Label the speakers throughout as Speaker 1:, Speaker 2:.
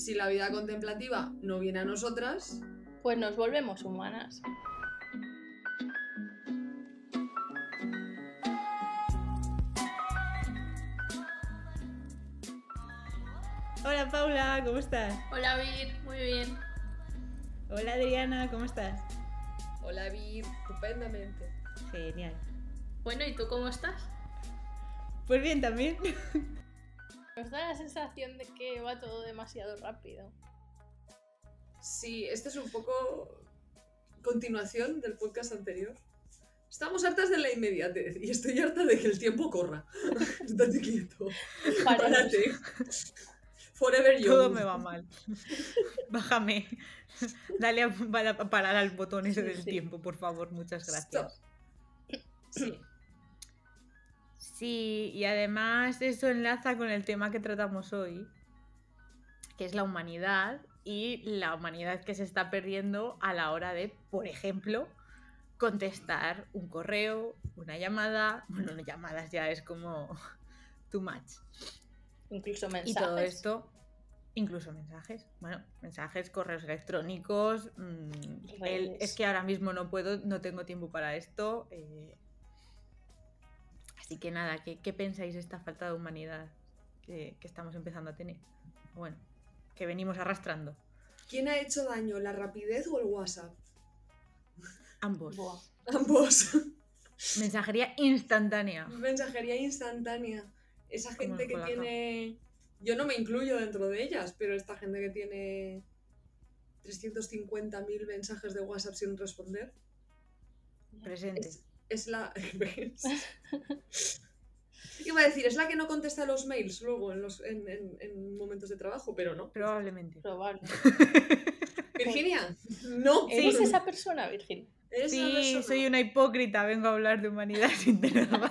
Speaker 1: si la vida contemplativa no viene a nosotras,
Speaker 2: Pues nos volvemos humanas.
Speaker 3: Hola Paula, ¿cómo estás?
Speaker 2: Hola, Vir, muy bien.
Speaker 3: Hola Adriana, ¿cómo estás?
Speaker 1: hola Vir, estupendamente.
Speaker 3: Genial.
Speaker 2: Bueno, ¿y tú cómo estás?
Speaker 3: Pues bien también.
Speaker 2: Nos da la sensación de que va todo demasiado rápido.
Speaker 1: Sí, este es un poco continuación del podcast anterior. Estamos hartas de la inmediatez y estoy harta de que el tiempo corra. Estate quieto. Párate. Forever young.
Speaker 3: Todo me va mal. Bájame. Dale a, para- a parar al botón ese
Speaker 2: Sí,
Speaker 3: del
Speaker 2: sí.
Speaker 3: tiempo, por favor. Muchas
Speaker 1: Stop.
Speaker 3: gracias.
Speaker 1: Sí.
Speaker 3: Sí, y además eso enlaza con el tema que tratamos hoy, que es la humanidad y la humanidad que se está perdiendo a la hora de, por ejemplo, contestar un correo, una llamada. Bueno, no, llamadas ya es como too much.
Speaker 2: Incluso mensajes.
Speaker 3: Y todo esto, incluso mensajes. Bueno, mensajes, correos electrónicos. mm, el- es que ahora mismo no puedo, no tengo tiempo para esto. eh, Así que nada, ¿qué, qué pensáis de esta falta de humanidad que, que estamos empezando a tener? Bueno, que venimos arrastrando.
Speaker 1: ¿Quién ha hecho daño, la rapidez o el WhatsApp?
Speaker 3: Ambos.
Speaker 2: Buah.
Speaker 1: Ambos.
Speaker 3: Mensajería instantánea.
Speaker 1: Mensajería instantánea. Esa gente que tiene. Yo no me incluyo dentro de ellas, pero esta gente que tiene 350.000 mensajes de WhatsApp sin responder.
Speaker 3: Presente.
Speaker 1: Es, es la. Iba a decir, es la que no contesta los mails luego en, los, en, en- en momentos de trabajo, pero no.
Speaker 3: Probablemente.
Speaker 2: Probable.
Speaker 1: Virginia, no.
Speaker 2: ¿Eres esa persona, Virgil?
Speaker 1: Eres
Speaker 3: Sí,
Speaker 1: persona.
Speaker 3: soy una hipócrita. Vengo a hablar de humanidad sin tener nada.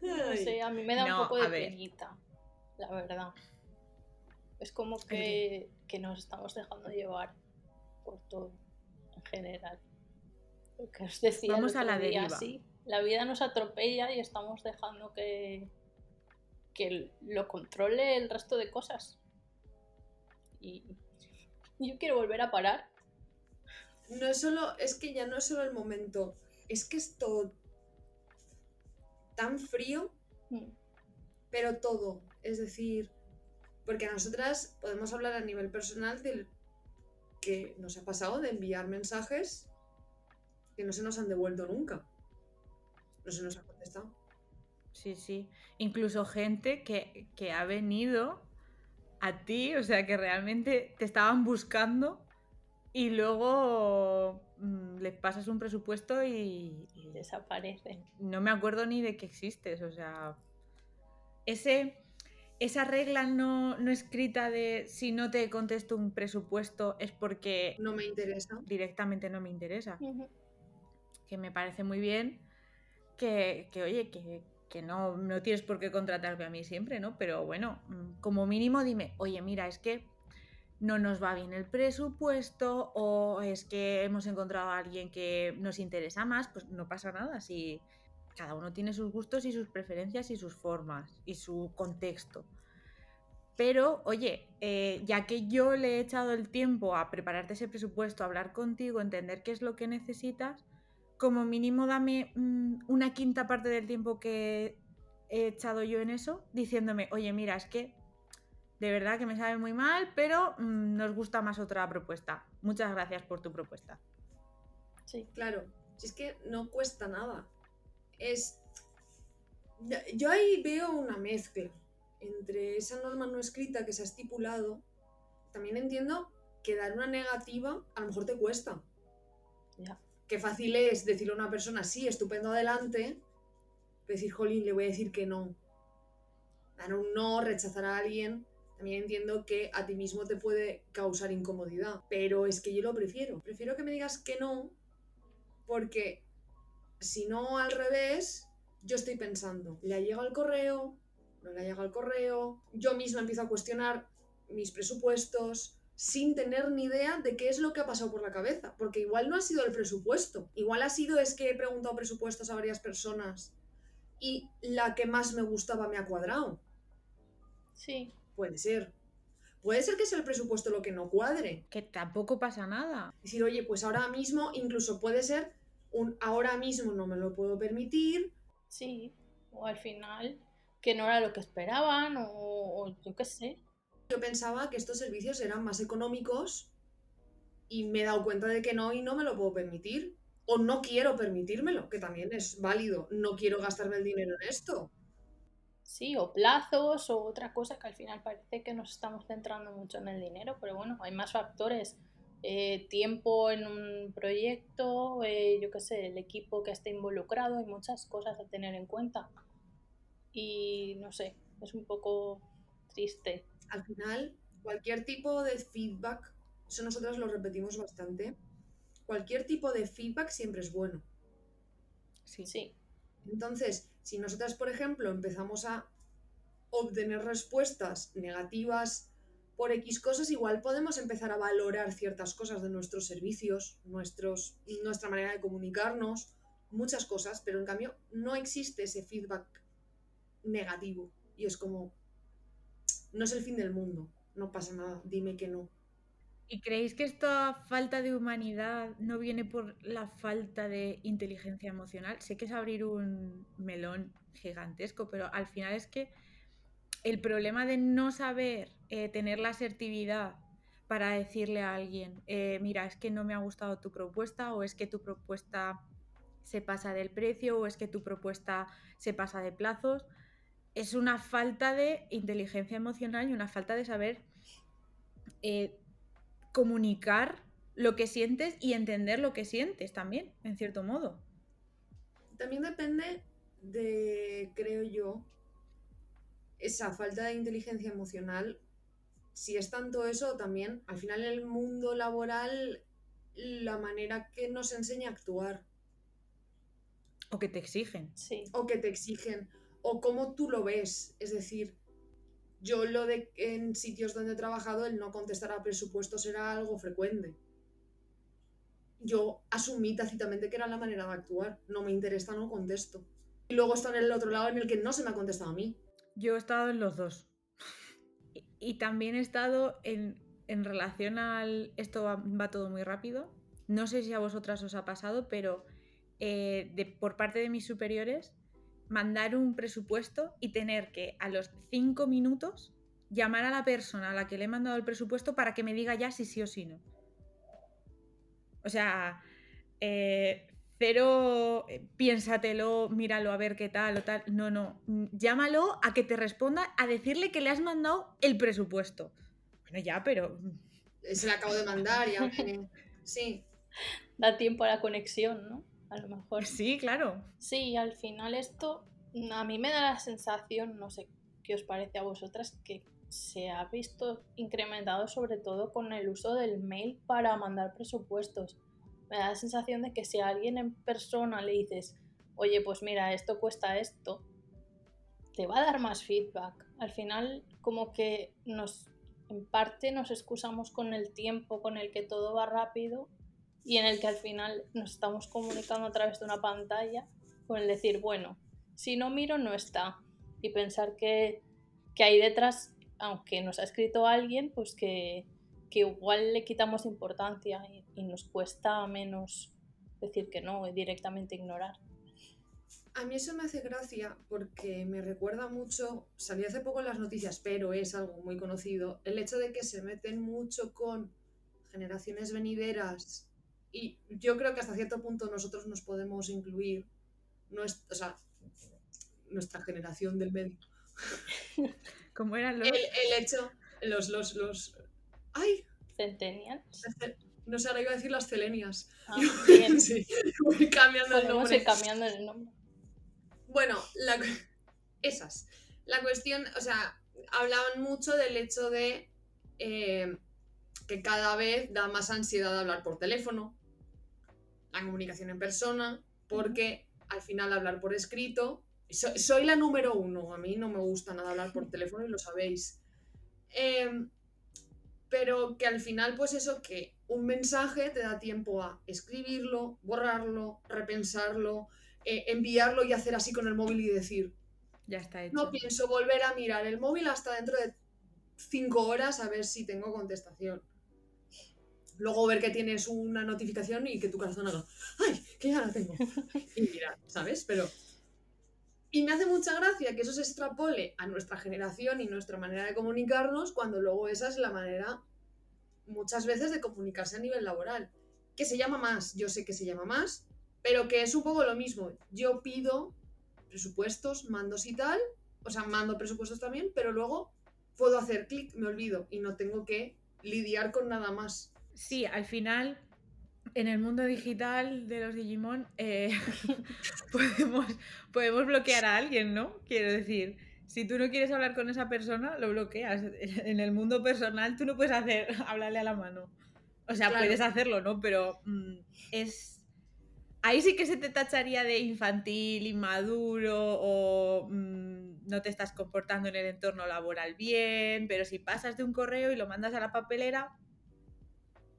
Speaker 2: No sé, a mí me da
Speaker 3: No,
Speaker 2: un poco de
Speaker 3: ver.
Speaker 2: penita, la verdad. Es como que, que nos estamos dejando llevar por todo, en general. Lo que os decía
Speaker 3: Vamos a la
Speaker 2: día,
Speaker 3: deriva.
Speaker 2: sí, la vida nos atropella y estamos dejando que, que lo controle el resto de cosas. Y yo quiero volver a parar.
Speaker 1: No es solo, es que ya no es solo el momento, es que es todo tan frío,
Speaker 2: Mm,
Speaker 1: pero todo. Es decir, porque a nosotras podemos hablar a nivel personal del que nos ha pasado de enviar mensajes que no se nos han devuelto nunca. No se nos ha contestado.
Speaker 3: Sí, sí. Incluso gente que, que ha venido a ti, o sea, que realmente te estaban buscando y luego mm, les pasas un presupuesto y, y
Speaker 2: Desaparecen.
Speaker 3: no me acuerdo ni de que existes, o sea, ese, esa regla no, no escrita de si no te contesto un presupuesto es porque
Speaker 1: No me interesa.
Speaker 3: directamente no me interesa que me parece muy bien que, que, oye, que, que no, no tienes por qué contratarme a mí siempre, ¿no? Pero bueno, mm, como mínimo dime, oye, mira, es que no nos va bien el presupuesto o es que hemos encontrado a alguien que nos interesa más, pues no pasa nada, si cada uno tiene sus gustos y sus preferencias y sus formas y su contexto. Pero, oye, eh, ya que yo le he echado el tiempo a prepararte ese presupuesto, a hablar contigo, entender qué es lo que necesitas, como mínimo dame mm, una quinta parte del tiempo que he echado yo en eso, diciéndome, oye, mira, es que de verdad que me sabe muy mal, pero mm, nos gusta más otra propuesta. Muchas gracias por tu propuesta.
Speaker 2: Sí.
Speaker 1: Claro, si es que no cuesta nada. Es. Yo ahí veo una mezcla entre esa norma no escrita que se ha estipulado. También entiendo que dar una negativa a lo mejor te cuesta.
Speaker 2: Ya.
Speaker 1: Qué fácil es decirle a una persona, sí, estupendo, adelante. pero decir, jolín, le voy a decir que no. Dar un no, rechazar a alguien. También entiendo que a ti mismo te puede causar incomodidad. Pero es que yo lo prefiero. Prefiero que me digas que no porque si no al revés, yo estoy pensando, ¿le ha llegado el correo? ¿No le ha llegado el correo? Yo misma empiezo a cuestionar mis presupuestos sin tener ni idea de qué es lo que ha pasado por la cabeza, porque igual no ha sido el presupuesto, igual ha sido es que he preguntado presupuestos a varias personas y la que más me gustaba me ha cuadrado.
Speaker 2: Sí.
Speaker 1: Puede ser. Puede ser que sea el presupuesto lo que no cuadre.
Speaker 3: Que tampoco pasa nada.
Speaker 1: Decir, oye, pues ahora mismo, incluso puede ser un ahora mismo no me lo puedo permitir.
Speaker 2: Sí. O al final, que no era lo que esperaban, o, o yo qué sé.
Speaker 1: Yo pensaba que estos servicios eran más económicos y me he dado cuenta de que no y no me lo puedo permitir. O no quiero permitírmelo, que también es válido. No quiero gastarme el dinero en esto.
Speaker 2: Sí, o plazos, o otra cosa que al final parece que nos estamos centrando mucho en el dinero, pero bueno, hay más factores. Eh, tiempo en un proyecto, eh, yo qué sé, el equipo que esté involucrado, hay muchas cosas a tener en cuenta. Y no sé, es un poco triste.
Speaker 1: Al final, cualquier tipo de feedback, eso nosotras lo repetimos bastante, cualquier tipo de feedback siempre es bueno.
Speaker 3: Sí.
Speaker 2: Sí,
Speaker 1: Entonces, si nosotras, por ejemplo, empezamos a obtener respuestas negativas por X cosas, igual podemos empezar a valorar ciertas cosas de nuestros servicios, nuestra manera de comunicarnos, muchas cosas, pero en cambio no existe ese feedback negativo. Y es como, no es el fin del mundo, no pasa nada, dime que no.
Speaker 3: ¿Y creéis que esta falta de humanidad no viene por la falta de inteligencia emocional? Sé que es abrir un melón gigantesco, pero al final es que el problema de no saber eh, tener la asertividad para decirle a alguien, eh, mira, es que no me ha gustado tu propuesta o es que tu propuesta se pasa del precio o es que tu propuesta se pasa de plazos, es una falta de inteligencia emocional y una falta de saber eh, comunicar lo que sientes y entender lo que sientes también, en cierto modo.
Speaker 1: También depende de, creo yo, esa falta de inteligencia emocional. Si es tanto eso, también al final en el mundo laboral, la manera que nos enseña a actuar
Speaker 3: O que te exigen.
Speaker 2: sí.
Speaker 1: o que te exigen o cómo tú lo ves. Es decir, yo lo de en sitios donde he trabajado el no contestar a presupuestos era algo frecuente. Yo asumí tácitamente que era la manera de actuar. No me interesa, no contesto. Y luego está en el otro lado en el que no se me ha contestado a mí.
Speaker 3: Yo he estado en los dos. Y, también he estado en, en relación al... Esto va, va todo muy rápido. No sé si a vosotras os ha pasado, pero eh, por parte de mis superiores, mandar un presupuesto y tener que a los cinco minutos llamar a la persona a la que le he mandado el presupuesto para que me diga ya si sí o si no. O sea, eh, cero, eh, piénsatelo, míralo a ver qué tal o tal. No, no. mm, Llámalo a que te responda, a decirle que le has mandado el presupuesto. Bueno, ya, pero. mm,
Speaker 1: Se le acabo de mandar y ahora viene- Sí,
Speaker 2: Da tiempo a la conexión, ¿no? A lo mejor.
Speaker 3: Sí, claro.
Speaker 2: Sí, al final esto mm, a mí me da la sensación, no sé qué os parece a vosotras, que se ha visto incrementado sobre todo con el uso del mail para mandar presupuestos. Me da la sensación de que si a alguien en persona le dices, oye, pues mira, esto cuesta esto, te va a dar más feedback. Al final, como que nos, en parte nos excusamos con el tiempo con el que todo va rápido y en el que al final nos estamos comunicando a través de una pantalla con el decir, bueno, si no miro no está. Y pensar que, que ahí detrás, aunque nos ha escrito alguien, pues que, que igual le quitamos importancia y, y nos cuesta menos decir que no y directamente ignorar.
Speaker 1: A mí eso me hace gracia porque me recuerda mucho, salió hace poco en las noticias, pero es algo muy conocido, el hecho de que se meten mucho con generaciones venideras y yo creo que hasta cierto punto nosotros nos podemos incluir, o sea, nuestra generación del medio.
Speaker 3: Como eran los.
Speaker 1: El, el hecho, los, los, los, ay,
Speaker 2: Centennials.
Speaker 1: las ce- no sé, ahora iba a decir las celenias.
Speaker 2: Ah, bien.
Speaker 1: Sí, voy cambiando el nombre.
Speaker 2: ir cambiando el nombre.
Speaker 1: Bueno, la esas. La cuestión, o sea, hablaban mucho del hecho de eh, que cada vez da más ansiedad hablar por teléfono, la comunicación en persona, porque al final hablar por escrito, so- soy la número uno, a mí no me gusta nada hablar por teléfono y lo sabéis. Em, pero que al final, pues eso, que un mensaje te da tiempo a escribirlo, borrarlo, repensarlo, eh, enviarlo y hacer así con el móvil y decir,
Speaker 3: Ya está hecho.
Speaker 1: No pienso volver a mirar el móvil hasta dentro de cinco horas a ver si tengo contestación. Luego ver que tienes una notificación y que tu corazón haga, ¡ay! Que ya la tengo. Y mira, ¿sabes? Pero. Y me hace mucha gracia que eso se extrapole a nuestra generación y nuestra manera de comunicarnos, cuando luego esa es la manera, muchas veces, de comunicarse a nivel laboral. Que se llama más, yo sé que se llama más, pero que es un poco lo mismo. Yo pido presupuestos, mandos y tal, o sea, mando presupuestos también, pero luego puedo hacer clic, me olvido y no tengo que lidiar con nada más.
Speaker 3: Sí, al final, en el mundo digital de los Digimon, eh, podemos, podemos bloquear a alguien, ¿no? Quiero decir, si tú no quieres hablar con esa persona, lo bloqueas. En el mundo personal, tú no puedes hacer hablarle a la mano. O sea,
Speaker 1: Claro.
Speaker 3: puedes hacerlo, ¿no? Pero mm, es. Ahí sí que se te tacharía de infantil, inmaduro o mm, no te estás comportando en el entorno laboral bien, pero si pasas de un correo y lo mandas a la papelera,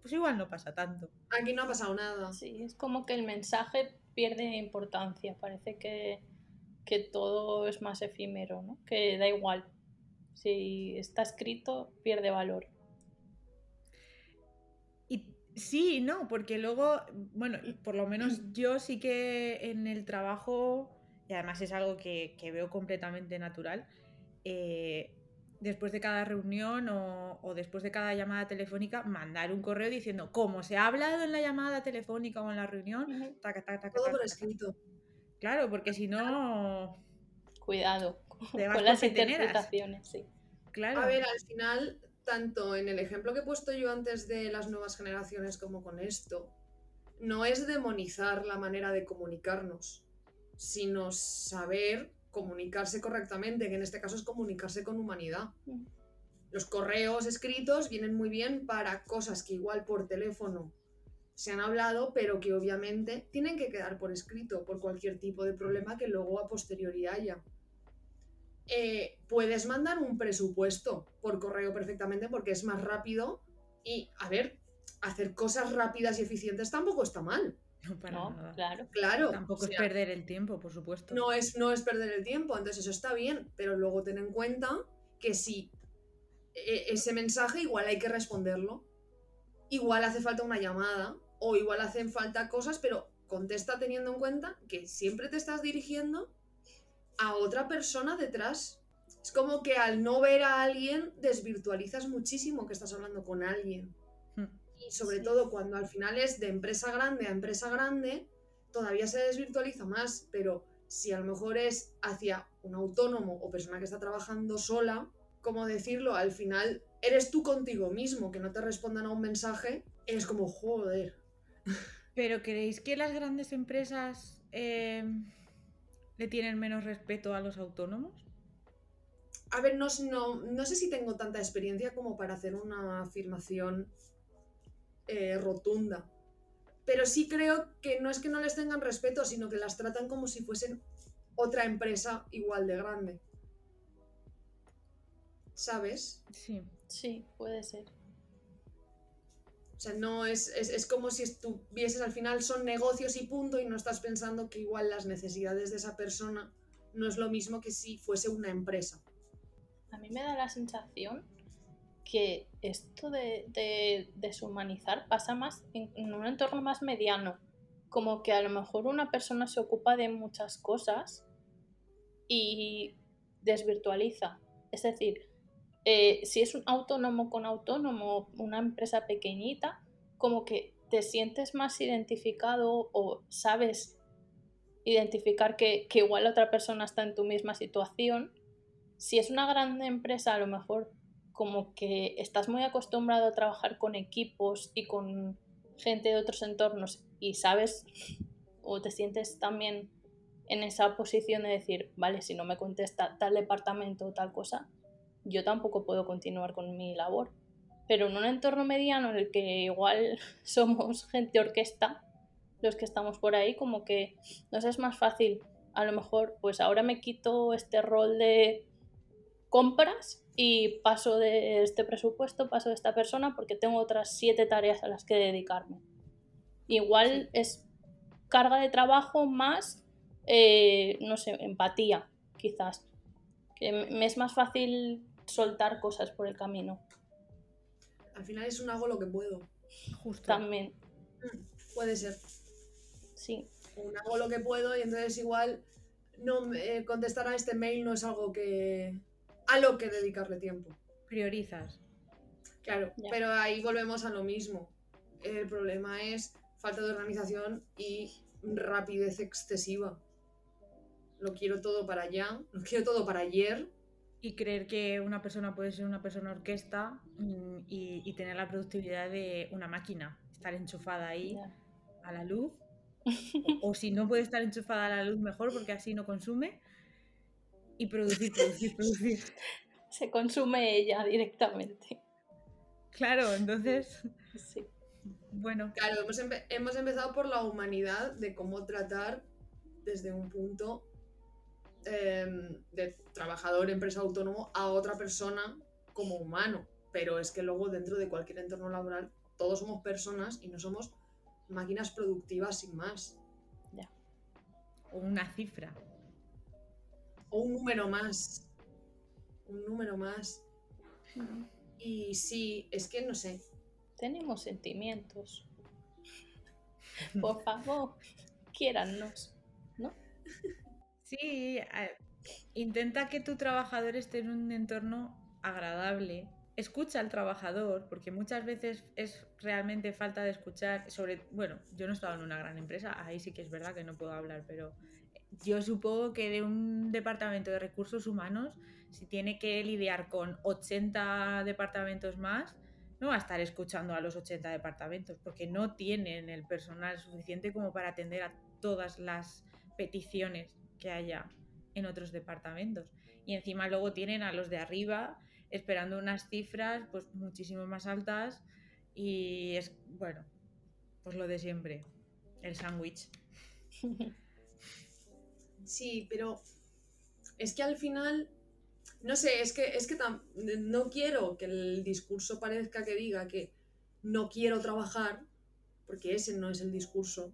Speaker 3: pues igual no pasa tanto.
Speaker 1: Aquí no ha pasado nada.
Speaker 2: Sí, es como que el mensaje pierde importancia. Parece que, que todo es más efímero, ¿no? Que da igual. Si está escrito, pierde valor.
Speaker 3: Y sí, y no, porque luego, bueno, por lo menos yo sí que en el trabajo, y además es algo que, que veo completamente natural, eh, después de cada reunión o, o después de cada llamada telefónica, mandar un correo diciendo cómo se ha hablado en la llamada telefónica o en la reunión.
Speaker 2: Ujú.
Speaker 3: taca, taca, taca,
Speaker 1: Todo por escrito.
Speaker 3: Claro, porque si no,
Speaker 2: Cuidado con las interpretaciones, sí.
Speaker 3: claro.
Speaker 1: A ver, al final, tanto en el ejemplo que he puesto yo antes de las nuevas generaciones como con esto, no es demonizar la manera de comunicarnos, sino saber comunicarse correctamente, que en este caso es comunicarse con humanidad. Los correos escritos vienen muy bien para cosas que igual por teléfono se han hablado, pero que obviamente tienen que quedar por escrito por cualquier tipo de problema que luego a posteriori haya. Eh, puedes mandar un presupuesto por correo perfectamente porque es más rápido y, a ver, hacer cosas rápidas y eficientes tampoco está mal.
Speaker 3: No, para
Speaker 2: No,
Speaker 3: nada.
Speaker 2: claro.
Speaker 1: Claro.
Speaker 3: Tampoco
Speaker 1: o
Speaker 3: es perder el tiempo, por supuesto.
Speaker 1: no es, no es perder el tiempo, entonces eso está bien, pero luego ten en cuenta que si eh, ese mensaje igual hay que responderlo, igual hace falta una llamada o igual hacen falta cosas, pero contesta teniendo en cuenta que siempre te estás dirigiendo a otra persona detrás. Es como que al no ver a alguien desvirtualizas muchísimo que estás hablando con alguien. Y sobre
Speaker 2: Sí.
Speaker 1: todo cuando al final es de empresa grande a empresa grande, todavía se desvirtualiza más, pero si a lo mejor es hacia un autónomo o persona que está trabajando sola, como decirlo, al final eres tú contigo mismo, que no te respondan a un mensaje, es como, joder.
Speaker 3: Pero ¿creéis que las grandes empresas eh, le tienen menos respeto a los autónomos?
Speaker 1: A ver, no, no, no sé si tengo tanta experiencia como para hacer una afirmación eh, rotunda. Pero sí creo que no es que no les tengan respeto, sino que las tratan como si fuesen otra empresa igual de grande. ¿Sabes?
Speaker 3: Sí.
Speaker 2: Sí, puede ser.
Speaker 1: O sea, no es, es, es como si estuvieses al final son negocios y punto y no estás pensando que igual las necesidades de esa persona no es lo mismo que si fuese una empresa.
Speaker 2: A mí me da la sensación que esto de, de deshumanizar pasa más en, en un entorno más mediano. Como que a lo mejor una persona se ocupa de muchas cosas y desvirtualiza. Es decir, eh, si es un autónomo con autónomo, una empresa pequeñita, como que te sientes más identificado o sabes identificar que, que igual otra persona está en tu misma situación. Si es una gran empresa, a lo mejor como que estás muy acostumbrado a trabajar con equipos y con gente de otros entornos y sabes o te sientes también en esa posición de decir, vale, si no me contesta tal departamento o tal cosa, yo tampoco puedo continuar con mi labor. Pero en un entorno mediano en el que igual somos gente orquesta, los que estamos por ahí, como que nos es más fácil. A lo mejor, pues ahora me quito este rol de compras y paso de este presupuesto, paso de esta persona porque tengo otras siete tareas a las que dedicarme. Igual es carga de trabajo más, eh, no sé, empatía, quizás. Que me es más fácil soltar cosas por el camino.
Speaker 1: Al final es un hago lo que puedo.
Speaker 3: Justo.
Speaker 2: También,
Speaker 1: Mm, Puede ser.
Speaker 2: sí.
Speaker 1: Un hago lo que puedo y entonces igual no eh, contestar a este mail no es algo que a lo que dedicarle tiempo.
Speaker 3: Priorizas.
Speaker 1: Claro,
Speaker 2: Ya.
Speaker 1: pero ahí volvemos a lo mismo. El problema es falta de organización y rapidez excesiva. Lo quiero todo para allá, lo quiero todo para ayer.
Speaker 3: Y creer que una persona puede ser una persona orquesta mm, y, y tener la productividad de una máquina. Estar enchufada ahí
Speaker 2: ya.
Speaker 3: a la luz. O, o si no puede estar enchufada a la luz, mejor, porque así no consume. Y producir, producir, producir.
Speaker 2: Se consume ella directamente.
Speaker 3: Claro, entonces,
Speaker 2: Sí.
Speaker 3: bueno,
Speaker 1: Claro, hemos, empe- hemos empezado por la humanidad de cómo tratar desde un punto em, de trabajador, empresa autónomo, a otra persona como humano. Pero es que luego dentro de cualquier entorno laboral todos somos personas y no somos máquinas productivas sin más.
Speaker 3: o una cifra.
Speaker 1: O un número más. Un número más. Y sí, es que no sé.
Speaker 2: Tenemos sentimientos. Por favor, quiérannos. ¿No?
Speaker 3: Sí, a- intenta que tu trabajador esté en un entorno agradable. Escucha al trabajador, porque muchas veces es realmente falta de escuchar. Sobre, bueno, yo no he estado en una gran empresa, ahí sí que es verdad que no puedo hablar, pero yo supongo que de un departamento de recursos humanos, si tiene que lidiar con 80 departamentos más, no va a estar escuchando a los 80 departamentos, porque no tienen el personal suficiente como para atender a todas las peticiones que haya en otros departamentos. Y encima luego tienen a los de arriba esperando unas cifras pues muchísimo más altas y es, bueno, pues lo de siempre, el sándwich.
Speaker 1: Sí, pero es que al final, no sé, es que, es que tam- no quiero que el discurso parezca que diga que no quiero trabajar, porque ese no es el discurso,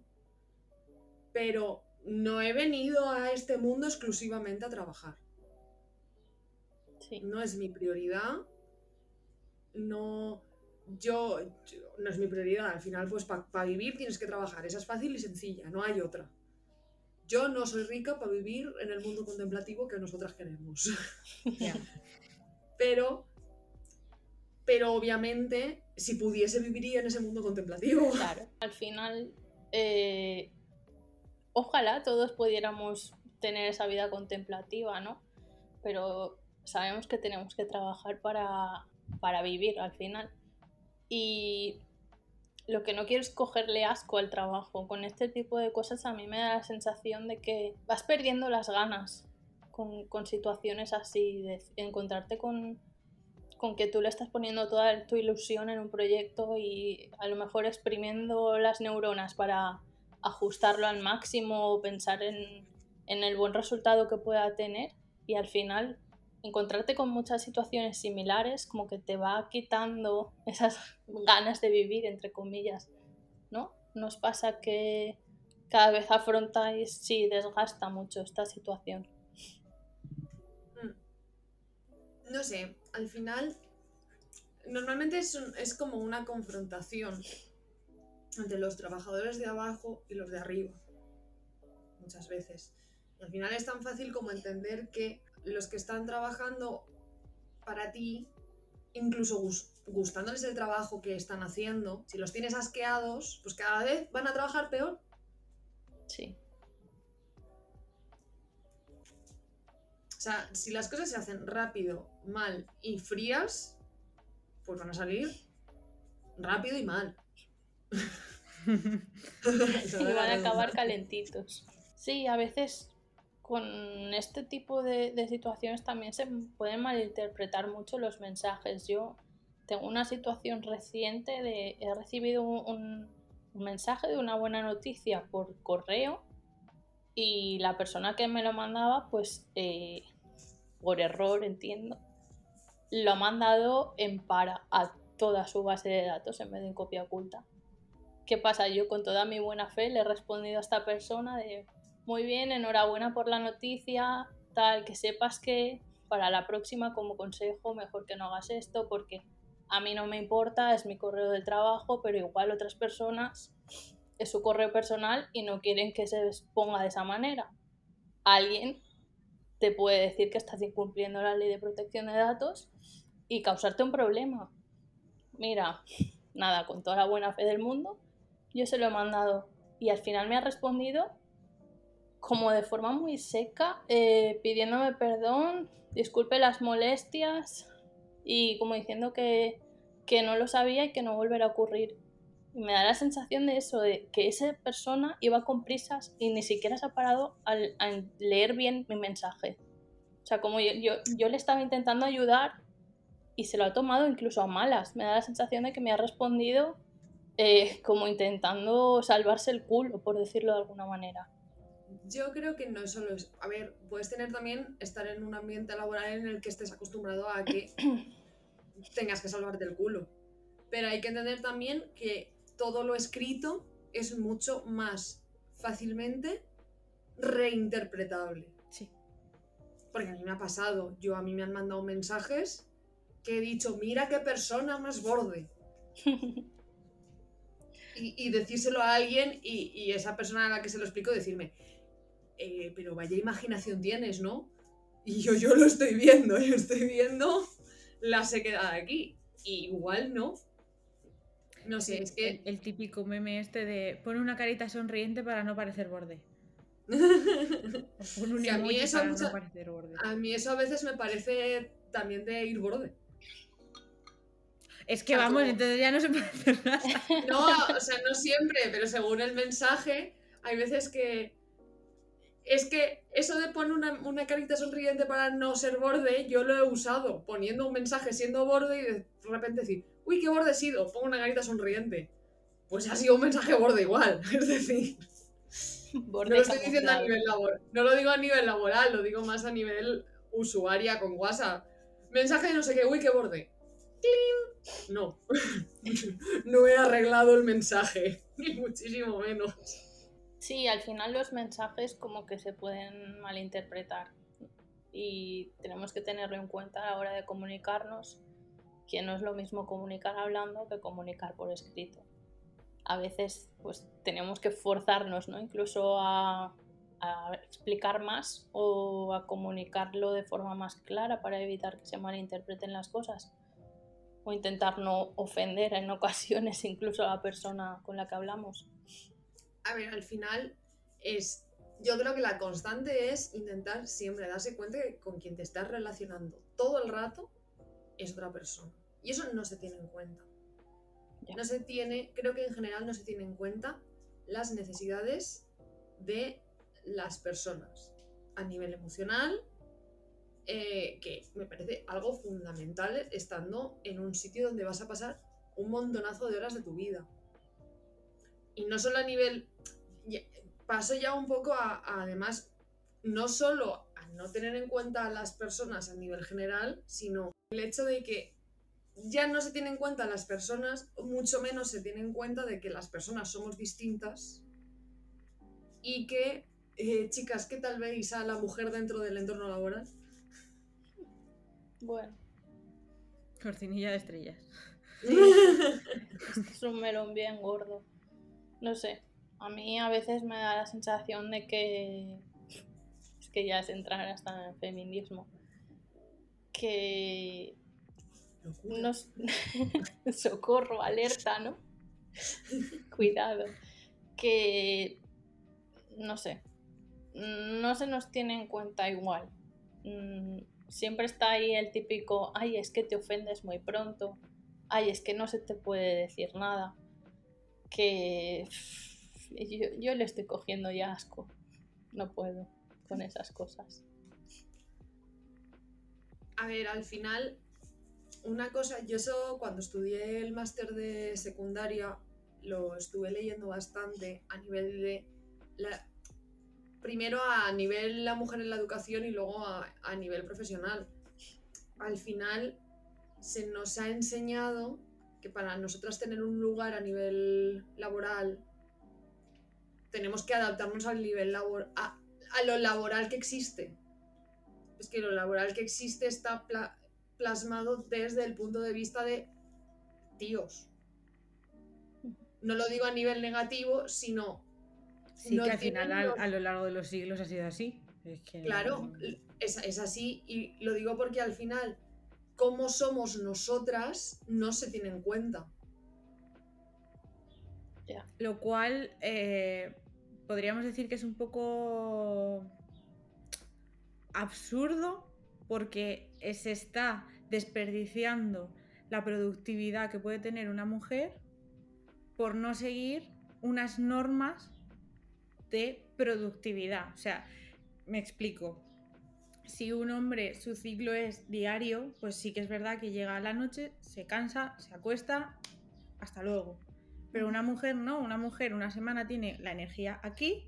Speaker 1: pero no he venido a este mundo exclusivamente a trabajar.
Speaker 2: Sí.
Speaker 1: No es mi prioridad, no, yo, yo- no es mi prioridad, al final pues para vivir tienes que trabajar, esa es fácil y sencilla, no hay otra. Yo no soy rica para vivir en el mundo contemplativo que nosotras queremos. Pero, pero obviamente, si pudiese, viviría en ese mundo contemplativo.
Speaker 2: Claro. Al final, eh, ojalá todos pudiéramos tener esa vida contemplativa, ¿no? Pero sabemos que tenemos que trabajar para, para vivir al final. Y lo que no quiero es cogerle asco al trabajo. Con este tipo de cosas a mí me da la sensación de que vas perdiendo las ganas con, situaciones así, de encontrarte con, con que tú le estás poniendo toda tu ilusión en un proyecto y a lo mejor exprimiendo las neuronas para ajustarlo al máximo o pensar en, en el buen resultado que pueda tener y al final encontrarte con muchas situaciones similares como que te va quitando esas ganas de vivir, entre comillas, ¿no? Nos pasa que cada vez afrontáis, sí, desgasta mucho esta situación.
Speaker 1: No sé, al final, normalmente es, es como una confrontación entre los trabajadores de abajo y los de arriba. Muchas veces. Al final es tan fácil como entender que los que están trabajando para ti, incluso gus- gustándoles el trabajo que están haciendo, si los tienes asqueados, pues cada vez van a trabajar peor.
Speaker 2: Sí,
Speaker 1: O sea, si las cosas se hacen rápido, mal y frías, pues van a salir rápido y mal.
Speaker 2: y van a acabar calentitos. Sí, a veces con este tipo de, de situaciones también se pueden malinterpretar mucho los mensajes. Yo tengo una situación reciente de he recibido un, un- mensaje de una buena noticia por correo y la persona que me lo mandaba, pues eh, por error entiendo, lo ha mandado en para a toda su base de datos en vez de en copia oculta. ¿Qué pasa? Yo con toda mi buena fe le he respondido a esta persona de muy bien, enhorabuena por la noticia, tal, que sepas que para la próxima como consejo, mejor que no hagas esto porque a mí no me importa, es mi correo del trabajo, pero igual otras personas es su correo personal y no quieren que se ponga de esa manera. Alguien te puede decir que estás incumpliendo la ley de protección de datos y causarte un problema. Mira, nada, con toda la buena fe del mundo, yo se lo he mandado y al final me ha respondido como de forma muy seca, eh, pidiéndome perdón, disculpe las molestias y como diciendo que, que no lo sabía y que no volverá a ocurrir. Y me da la sensación de eso, de que esa persona iba con prisas y ni siquiera se ha parado a, leer bien mi mensaje. O sea, como yo, yo, yo le estaba intentando ayudar y se lo ha tomado incluso a malas. Me da la sensación de que me ha respondido eh, como intentando salvarse el culo, por decirlo de alguna manera.
Speaker 1: Yo creo que no solo es. A ver, puedes tener también estar en un ambiente laboral en el que estés acostumbrado a que tengas que salvarte el culo. Pero hay que entender también que todo lo escrito es mucho más fácilmente reinterpretable.
Speaker 3: Sí.
Speaker 1: Porque a mí me ha pasado. Yo a mí me han mandado mensajes que he dicho, mira qué persona más borde. y, decírselo a alguien y, esa persona a la que se lo explico decirme, eh, pero vaya imaginación tienes, ¿no? Y yo, yo lo estoy viendo, yo estoy viendo la sequedad aquí. igual no. No sé, es que...
Speaker 3: El, típico meme este de pon una carita sonriente para no parecer borde.
Speaker 1: a, mí eso a mí eso a veces me parece también de ir borde.
Speaker 3: Es que vamos, entonces ya no se puede hacer nada.
Speaker 1: No, o sea, no siempre, pero según el mensaje, hay veces que. Es que eso de poner una, carita sonriente para no ser borde, yo lo he usado poniendo un mensaje siendo borde y de repente decir, uy, qué borde he sido, pongo una carita sonriente. Pues ha sido un mensaje borde igual, es decir. no lo estoy diciendo a nivel laboral, no lo digo a nivel laboral, lo digo más a nivel usuaria con WhatsApp. Mensaje de no sé qué, uy, qué borde. No, no he arreglado el mensaje, ni muchísimo menos.
Speaker 2: Sí, al final los mensajes como que se pueden malinterpretar y tenemos que tenerlo en cuenta a la hora de comunicarnos, que no es lo mismo comunicar hablando que comunicar por escrito. A veces pues tenemos que forzarnos, ¿no? Incluso a, a explicar más o a comunicarlo de forma más clara para evitar que se malinterpreten las cosas o intentar no ofender en ocasiones incluso a la persona con la que hablamos.
Speaker 1: A ver, al final es, yo creo que la constante es intentar siempre darse cuenta que con quien te estás relacionando todo el rato es otra persona. Y eso no se tiene en cuenta. No se tiene, creo que en general no se tiene en cuenta las necesidades de las personas a nivel emocional, eh, que me parece algo fundamental estando en un sitio donde vas a pasar un montonazo de horas de tu vida. Y no solo a nivel... Paso ya un poco a, además, no solo a no tener en cuenta a las personas a nivel general, sino el hecho de que ya no se tiene en cuenta a las personas, mucho menos se tiene en cuenta de que las personas somos distintas y que, eh, chicas, ¿qué tal veis a la mujer dentro del entorno laboral?
Speaker 2: Bueno.
Speaker 3: Cortinilla de estrellas.
Speaker 2: es un melón bien gordo. No sé. A mí a veces me da la sensación de que. Es que ya es entrar hasta en el feminismo. Que. Nos... Socorro, alerta, ¿no? Cuidado. Que. No sé. No se nos tiene en cuenta igual. Mm, siempre está ahí el típico, ay, es que te ofendes muy pronto, ay, es que no se te puede decir nada, que yo, le estoy cogiendo ya asco, no puedo con esas cosas.
Speaker 1: A ver, al final, una cosa, yo eso cuando estudié el máster de secundaria lo estuve leyendo bastante a nivel de la, primero a nivel la mujer en la educación y luego a, nivel profesional. Al final se nos ha enseñado que para nosotras tener un lugar a nivel laboral tenemos que adaptarnos al nivel labor a, lo laboral que existe. es que lo laboral que existe está plasmado desde el punto de vista de tíos. No lo digo a nivel negativo, sino...
Speaker 3: Sí, que al final a, lo largo de los siglos ha sido así.
Speaker 1: claro, es, así y lo digo porque al final, cómo somos nosotras no se tiene en cuenta.
Speaker 3: Lo cual eh, podríamos decir que es un poco absurdo porque se está desperdiciando la productividad que puede tener una mujer por no seguir unas normas de productividad. O sea, me explico. Si un hombre su ciclo es diario, pues sí que es verdad que llega a la noche, se cansa, se acuesta, hasta luego. Pero una mujer no, una mujer una semana tiene la energía aquí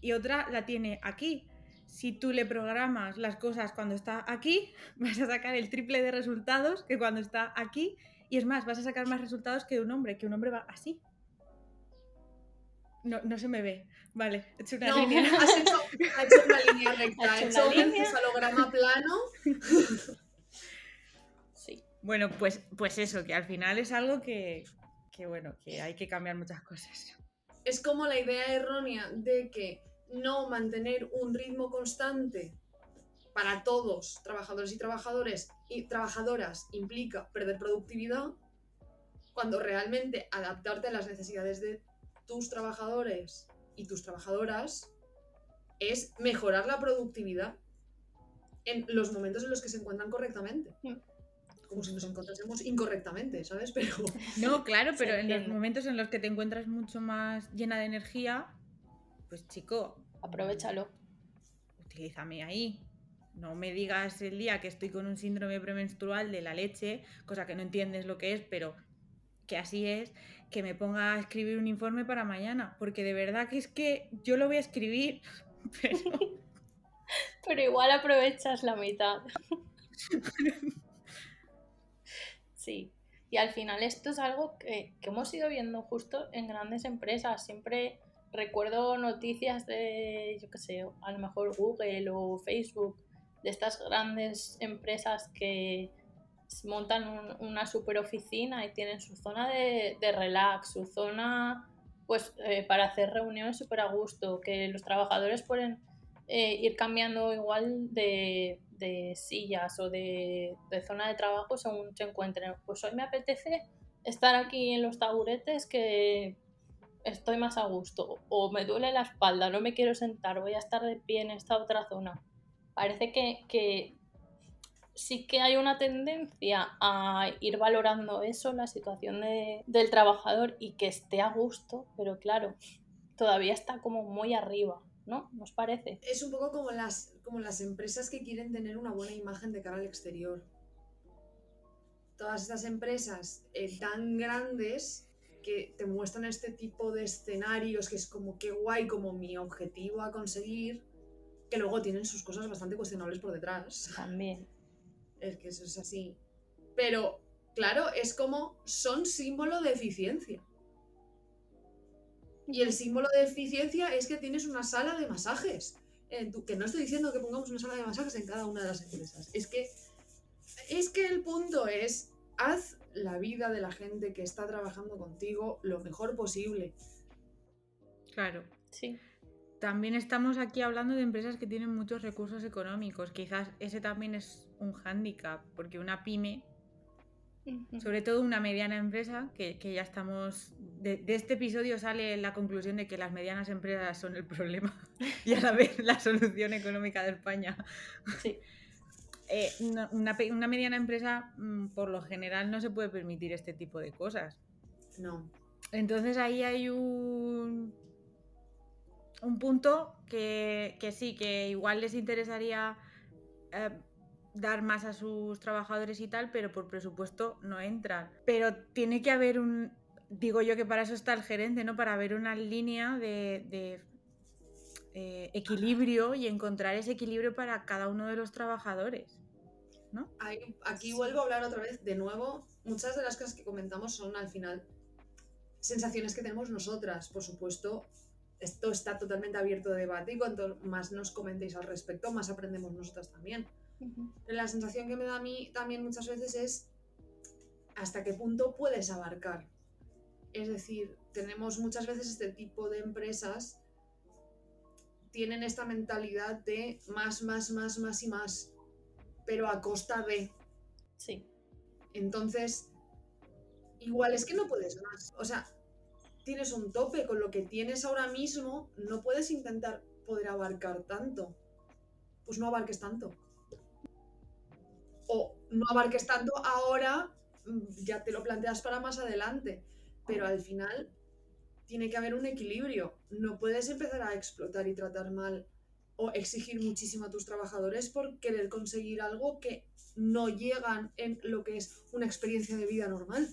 Speaker 3: y otra la tiene aquí si tú le programas las cosas cuando está aquí, vas a sacar el triple de resultados que cuando está aquí. Y es más, vas a sacar más resultados que un hombre, que un hombre va así. No, no se me ve. Vale, he hecho una línea.
Speaker 1: Has hecho, hecho, una línea recta, ha hecho, un cefalograma plano.
Speaker 3: Sí. Bueno, pues, pues eso, que al final es algo que, que, bueno, que hay que cambiar muchas cosas.
Speaker 1: Es como la idea errónea de que no mantener un ritmo constante para todos, trabajadores y trabajadores y trabajadoras, implica perder productividad, cuando realmente adaptarte a las necesidades de tus trabajadores y tus trabajadoras es mejorar la productividad en los momentos en los que se encuentran correctamente. Como si nos encontrásemos incorrectamente, ¿sabes? Pero...
Speaker 3: No, claro, pero en los momentos en los que te encuentras mucho más llena de energía, pues chico,
Speaker 2: aprovechalo.
Speaker 3: Utilízame ahí. No me digas el día que estoy con un síndrome premenstrual de la leche, cosa que no entiendes lo que es, pero que así es, que me ponga a escribir un informe para mañana, porque de verdad que es que yo lo voy a escribir, pero...
Speaker 2: pero igual aprovechas la mitad. sí, y al final esto es algo que, que hemos ido viendo justo en grandes empresas, siempre recuerdo noticias de, yo qué sé, a lo mejor Google o Facebook, de estas grandes empresas que montan una super oficina y tienen su zona de, relax, su zona pues eh, para hacer reuniones súper a gusto, que los trabajadores pueden eh, ir cambiando igual de, sillas o de, de, zona de trabajo según se encuentren. Pues hoy me apetece estar aquí en los taburetes que estoy más a gusto o me duele la espalda, no me quiero sentar, voy a estar de pie en esta otra zona. Parece que, sí que hay una tendencia a ir valorando eso, la situación del trabajador y que esté a gusto, pero claro, todavía está como muy arriba, ¿no? ¿Nos parece?
Speaker 1: Es un poco como las, como las empresas que quieren tener una buena imagen de cara al exterior. Todas estas empresas eh, tan grandes que te muestran este tipo de escenarios que es como qué guay, como mi objetivo a conseguir, que luego tienen sus cosas bastante cuestionables por detrás.
Speaker 2: También.
Speaker 1: Es que eso es así. Pero, claro, es como son símbolo de eficiencia. Y el símbolo de eficiencia es que tienes una sala de masajes. que no estoy diciendo que pongamos una sala de masajes en cada una de las empresas. Es que, es que el punto es, haz la vida de la gente que está trabajando contigo lo mejor posible.
Speaker 3: Claro.
Speaker 2: Sí.
Speaker 3: También estamos aquí hablando de empresas que tienen muchos recursos económicos. Quizás ese también es un hándicap, porque una pyme, sobre todo una mediana empresa, que, ya estamos. De, de, este episodio sale la conclusión de que las medianas empresas son el problema y a la vez la solución económica de España.
Speaker 2: Sí.
Speaker 3: Eh, una, mediana empresa, mm, por lo general, no se puede permitir este tipo de cosas.
Speaker 1: No.
Speaker 3: Entonces ahí hay un, un punto que, sí, que igual les interesaría eh, dar más a sus trabajadores y tal, pero por presupuesto no entran. Pero tiene que haber un, digo yo que para eso está el gerente, ¿no? Para haber una línea de, eh, equilibrio y encontrar ese equilibrio para cada uno de los trabajadores
Speaker 1: aquí vuelvo a hablar otra vez, de nuevo, muchas de las cosas que comentamos son al final sensaciones que tenemos nosotras, por supuesto. esto está totalmente abierto a debate y cuanto más nos comentéis al respecto, más aprendemos nosotras también. Pero la sensación que me da a mí también muchas veces es hasta qué punto puedes abarcar. Es decir, tenemos muchas veces este tipo de empresas tienen esta mentalidad de más, más, más, más y más, pero a costa de.
Speaker 2: Sí.
Speaker 1: Entonces, igual es que no puedes más. O sea, tienes un tope con lo que tienes ahora mismo, no puedes intentar poder abarcar tanto. Pues no abarques tanto. O no abarques tanto ahora, mm, ya te lo planteas para más adelante. Pero al final tiene que haber un equilibrio. No puedes empezar a explotar y tratar mal o exigir muchísimo a tus trabajadores por querer conseguir algo que no llegan en lo que es una experiencia de vida normal.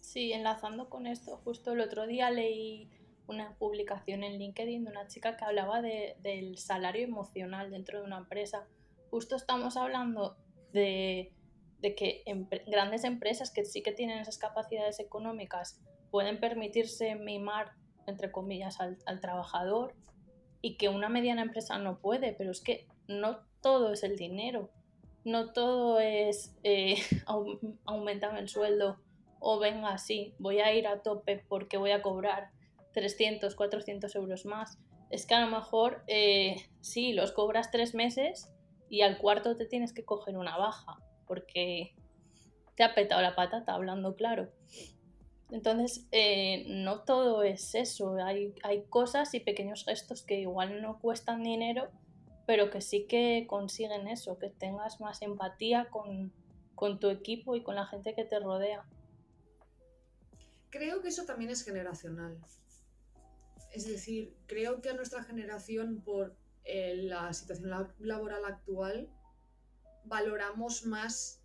Speaker 2: Sí, enlazando con esto, justo el otro día leí una publicación en LinkedIn de una chica que hablaba del salario emocional dentro de una empresa. Justo estamos hablando de, que grandes empresas que sí que tienen esas capacidades económicas pueden permitirse mimar, entre comillas, al, trabajador y que una mediana empresa no puede, pero es que no todo es el dinero, no todo es eh, el sueldo o venga, sí, voy a ir a tope porque voy a cobrar 300, 400 euros más. Es que a lo mejor eh, sí, los cobras tres meses y al cuarto te tienes que coger una baja porque te ha petado la patata, hablando claro. Entonces, eh, no todo es eso, hay, hay cosas y pequeños gestos que igual no cuestan dinero, pero que sí que consiguen eso, que tengas más empatía con, con tu equipo y con la gente que te rodea.
Speaker 1: Creo que eso también es generacional. Es decir, creo que a nuestra generación, por eh, la situación laboral actual, valoramos más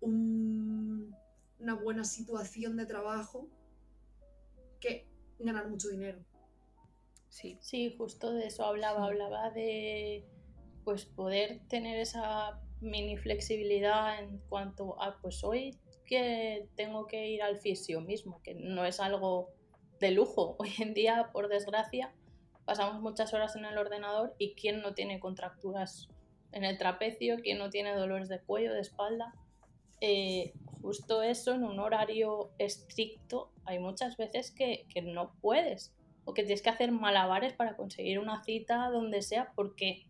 Speaker 1: una buena situación de trabajo que ganar mucho dinero.
Speaker 2: Sí. Sí, justo de eso hablaba. Hablaba de pues poder tener esa mini flexibilidad en cuanto a pues hoy que tengo que ir al fisio mismo, que no es algo de lujo. Hoy en día, por desgracia, pasamos muchas horas en el ordenador y quién no tiene contracturas en el trapecio, quién no tiene dolores de cuello, de espalda. Eh, justo eso en un horario estricto hay muchas veces que, que no puedes o que tienes que hacer malabares para conseguir una cita donde sea porque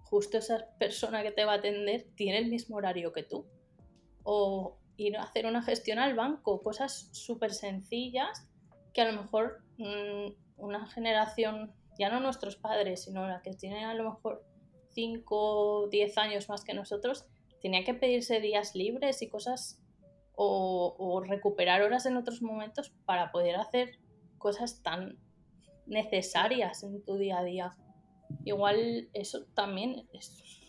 Speaker 2: justo esa persona que te va a atender tiene el mismo horario que tú. O, ir a hacer una gestión al banco, cosas súper sencillas que a lo mejor mm, una generación, ya no nuestros padres, sino la que tiene a lo mejor 5 o 10 años más que nosotros, tenía que pedirse días libres y cosas o, o recuperar horas en otros momentos para poder hacer cosas tan necesarias en tu día a día. Igual eso también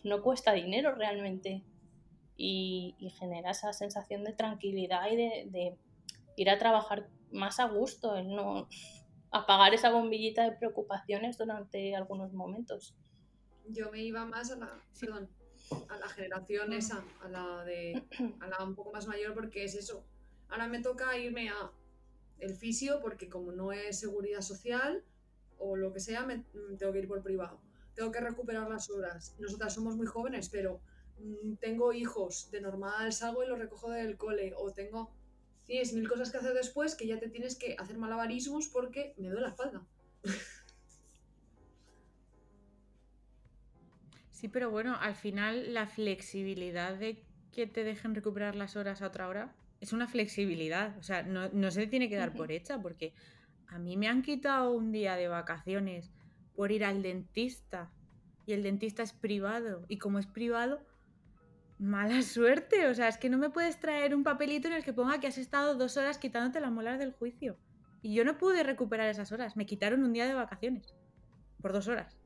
Speaker 2: no cuesta dinero realmente y, genera esa sensación de tranquilidad y de, ir a trabajar más a gusto, no apagar esa bombillita de preocupaciones durante algunos momentos.
Speaker 1: Yo me iba más a la, a la generación esa, a la de a la un poco más mayor porque es eso. Ahora me toca irme a el fisio porque como no es seguridad social o lo que sea, me tengo que ir por privado. Tengo que recuperar las horas. Nosotras somos muy jóvenes, pero Mm, tengo hijos, de normal salgo y los recojo del cole, o tengo, tienes mil cosas que hacer después que ya te tienes que hacer malabarismos porque me duele la espalda.
Speaker 3: Sí, pero bueno, al final la flexibilidad de que te dejen recuperar las horas a otra hora es una flexibilidad, o sea, no, se tiene que dar por hecha, porque a mí me han quitado un día de vacaciones por ir al dentista y el dentista es privado y como es privado Mala suerte, o sea, es que no me puedes traer un papelito en el que ponga que has estado dos horas quitándote la molar del juicio. Y yo no pude recuperar esas horas, me quitaron un día de vacaciones, por dos horas.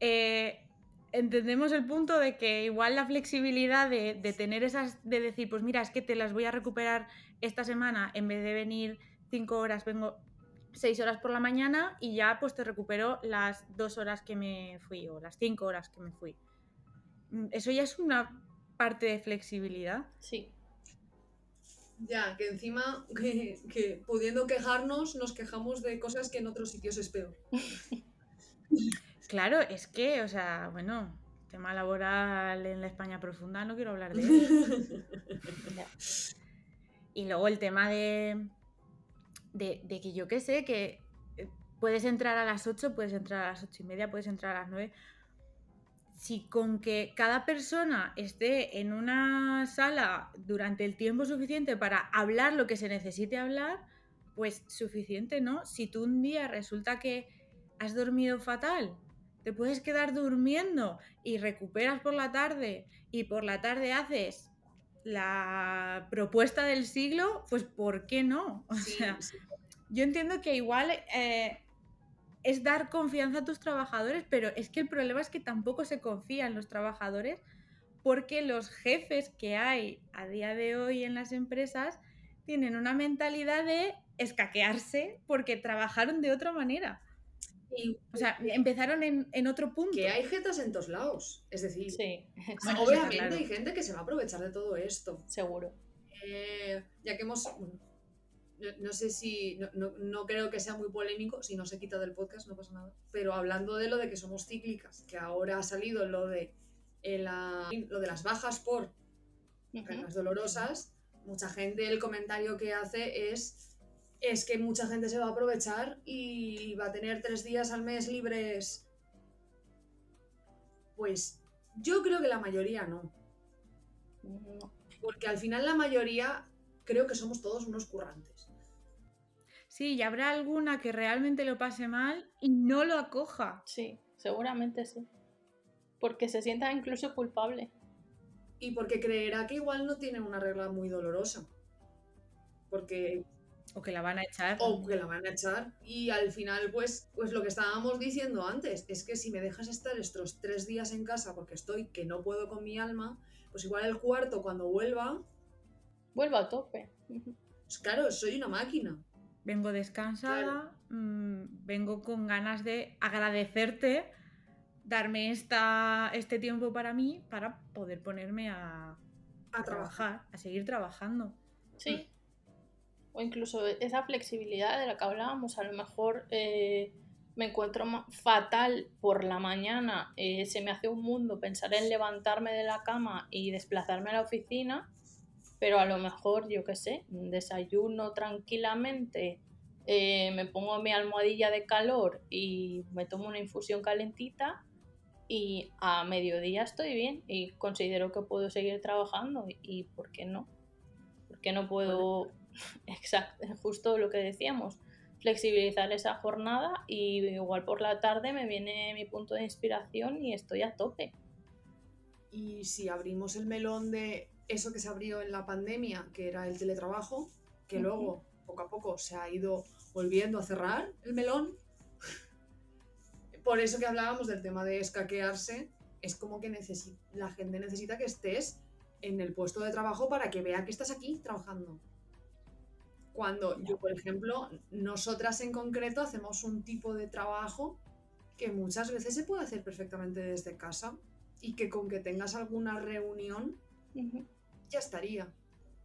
Speaker 3: Eh, entendemos el punto de que igual la flexibilidad de, de, tener esas, de decir, pues mira, es que te las voy a recuperar esta semana, en vez de venir cinco horas, vengo seis horas por la mañana y ya pues te recupero las dos horas que me fui o las cinco horas que me fui. Mm, eso ya es una parte de flexibilidad.
Speaker 2: Sí.
Speaker 1: Ya, que encima, que, que pudiendo quejarnos, nos quejamos de cosas que en otros sitios es peor.
Speaker 3: Claro, es que, o sea, bueno, tema laboral en la España profunda, no quiero hablar de.
Speaker 2: Ya.
Speaker 3: Y luego el tema de, de, de que yo qué sé, que eh, puedes entrar a las 8, puedes entrar a las 8 y media, puedes entrar a las 9. Si con que cada persona esté en una sala durante el tiempo suficiente para hablar lo que se necesite hablar, pues suficiente, ¿no? Si tú un día resulta que has dormido fatal, te puedes quedar durmiendo y recuperas por la tarde y por la tarde haces la propuesta del siglo, pues ¿por qué no? O
Speaker 1: Sí,
Speaker 3: sea,
Speaker 1: sí.
Speaker 3: yo entiendo que igual eh, es dar confianza a tus trabajadores, pero es que el problema es que tampoco se confía en los trabajadores porque los jefes que hay a día de hoy en las empresas tienen una mentalidad de escaquearse porque trabajaron de otra manera.
Speaker 1: Y
Speaker 3: O sea, empezaron en, en otro punto.
Speaker 1: que hay jetas en todos lados. Es decir,
Speaker 2: Sí,
Speaker 3: Bueno,
Speaker 1: obviamente
Speaker 3: claro.
Speaker 1: hay gente que se va a aprovechar de todo esto.
Speaker 2: seguro.
Speaker 1: Eh, ya que hemos. No, sé si. No, no- no creo que sea muy polémico, si no se quita del podcast, no pasa nada. Pero hablando de lo de que somos cíclicas, que ahora ha salido lo de, eh, la- lo de las bajas por
Speaker 2: Ujú.
Speaker 1: enfermedades dolorosas, mucha gente el comentario que hace es. Es que mucha gente se va a aprovechar y va a tener tres días al mes libres. Pues yo creo que la mayoría no.
Speaker 2: No.
Speaker 1: Porque al final la mayoría creo que somos todos unos currantes.
Speaker 3: Sí, y habrá alguna que realmente lo pase mal y no lo acoja.
Speaker 2: Sí, seguramente sí. Porque se sienta incluso culpable.
Speaker 1: Y porque creerá que igual no tiene una regla muy dolorosa. Porque,
Speaker 3: O que la van a echar.
Speaker 1: o que la van a echar. Y al final, pues, pues lo que estábamos diciendo antes, es que si me dejas estar estos tres días en casa porque estoy que no puedo con mi alma, pues igual el cuarto cuando vuelva,
Speaker 2: Vuelvo a tope.
Speaker 1: Pues claro, soy una máquina.
Speaker 3: Vengo descansada, mm, vengo con ganas de agradecerte, darme esta, este tiempo para mí para poder ponerme a,
Speaker 1: A trabajar.
Speaker 3: trabajar, a seguir trabajando.
Speaker 2: Sí. O incluso esa flexibilidad de la que hablábamos, a lo mejor eh, me encuentro fatal por la mañana, eh, se me hace un mundo pensar en levantarme de la cama y desplazarme a la oficina, pero a lo mejor, yo qué sé, desayuno tranquilamente, eh, me pongo mi almohadilla de calor y me tomo una infusión calentita y a mediodía estoy bien y considero que puedo seguir trabajando y, ¿por qué no? ¿Por qué no puedo, exacto, justo lo que decíamos, flexibilizar esa jornada y igual por la tarde me viene mi punto de inspiración y estoy a tope?
Speaker 1: Y si abrimos el melón de eso que se abrió en la pandemia, que era el teletrabajo, que luego poco a poco se ha ido volviendo a cerrar el melón. Por eso que hablábamos del tema de escaquearse, es como que la gente necesita que estés en el puesto de trabajo para que vea que estás aquí trabajando. Cuando yo, por ejemplo, nosotras en concreto hacemos un tipo de trabajo que muchas veces se puede hacer perfectamente desde casa y que con que tengas alguna reunión. Ya estaría.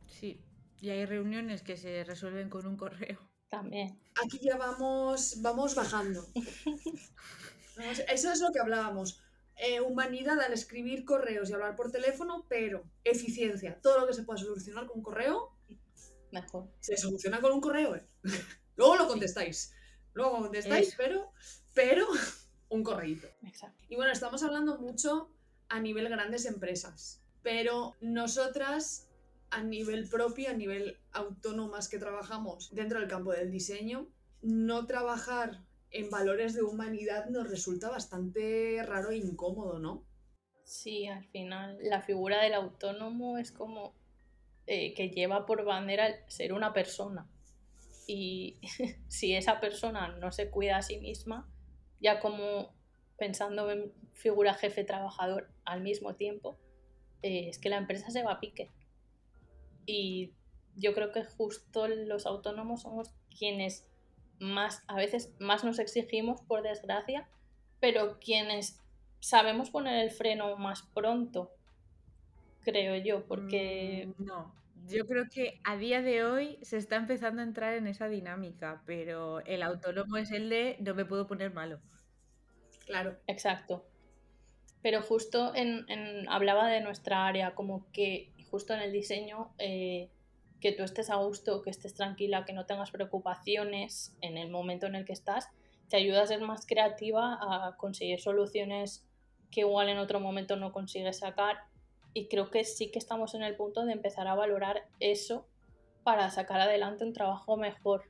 Speaker 3: Sí, y hay reuniones que se resuelven con un correo.
Speaker 2: También.
Speaker 1: Aquí ya vamos, vamos bajando. Eso es lo que hablábamos. Eh, humanidad al escribir correos y hablar por teléfono, pero eficiencia. Todo lo que se pueda solucionar con un correo,
Speaker 2: Mejor.
Speaker 1: se soluciona con un correo. ¿eh? Luego lo contestáis. Luego contestáis, pero, pero un correíto.
Speaker 2: Exacto.
Speaker 1: Y bueno, estamos hablando mucho a nivel grandes empresas, pero nosotras a nivel propio, a nivel autónomas que trabajamos dentro del campo del diseño, no trabajar en valores de humanidad nos resulta bastante raro e incómodo, ¿no?
Speaker 2: Sí, al final la figura del autónomo es como eh, que lleva por bandera ser una persona. Y si esa persona no se cuida a sí misma, ya como pensando en figura jefe trabajador al mismo tiempo, eh, es que la empresa se va a pique. Y yo creo que justo los autónomos somos quienes más, a veces más nos exigimos, por desgracia, pero quienes sabemos poner el freno más pronto, creo yo, porque
Speaker 3: Mm, no, yo creo que a día de hoy se está empezando a entrar en esa dinámica, pero el autónomo es el de no me puedo poner malo.
Speaker 1: Claro.
Speaker 2: Exacto. Pero justo en, hablaba de nuestra área, como que justo en el diseño, eh, que tú estés a gusto, que estés tranquila, que no tengas preocupaciones en el momento en el que estás, te ayuda a ser más creativa, a conseguir soluciones que igual en otro momento no consigues sacar. Y creo que sí que estamos en el punto de empezar a valorar eso para sacar adelante un trabajo mejor